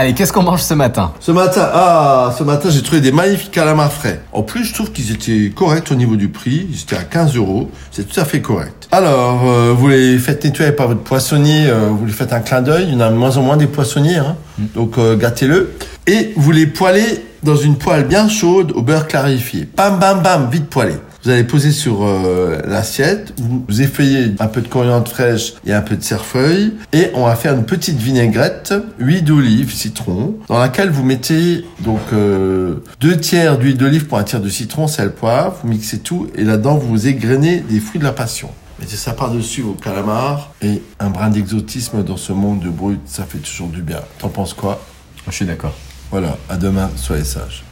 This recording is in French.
Allez, qu'est-ce qu'on mange ce matin Ce matin, ah, ce matin, j'ai trouvé des magnifiques calamars frais. En plus, je trouve qu'ils étaient corrects au niveau du prix. Ils étaient à 15 euros. C'est tout à fait correct. Alors, euh, vous les faites nettoyer par votre poissonnier. euh, vous lui faites un clin d'œil. Il y en a de moins en moins des poissonniers. Hein. Donc, euh, gâtez-le. Et vous les poêlez dans une poêle bien chaude au beurre clarifié. Bam, bam, bam, vite poêlé. Vous allez poser sur euh, l'assiette, vous, effeuillez un peu de coriandre fraîche et un peu de cerfeuil, et on va faire une petite vinaigrette, huile d'olive, citron, dans laquelle vous mettez donc euh, deux tiers d'huile d'olive pour un tiers de citron, sel, poivre, vous mixez tout, et là-dedans vous égrenez des fruits de la passion. Mettez ça par-dessus vos calamars, et un brin d'exotisme dans ce monde de brut, ça fait toujours du bien. T'en penses quoi? Je suis d'accord. Voilà, à demain, soyez sages.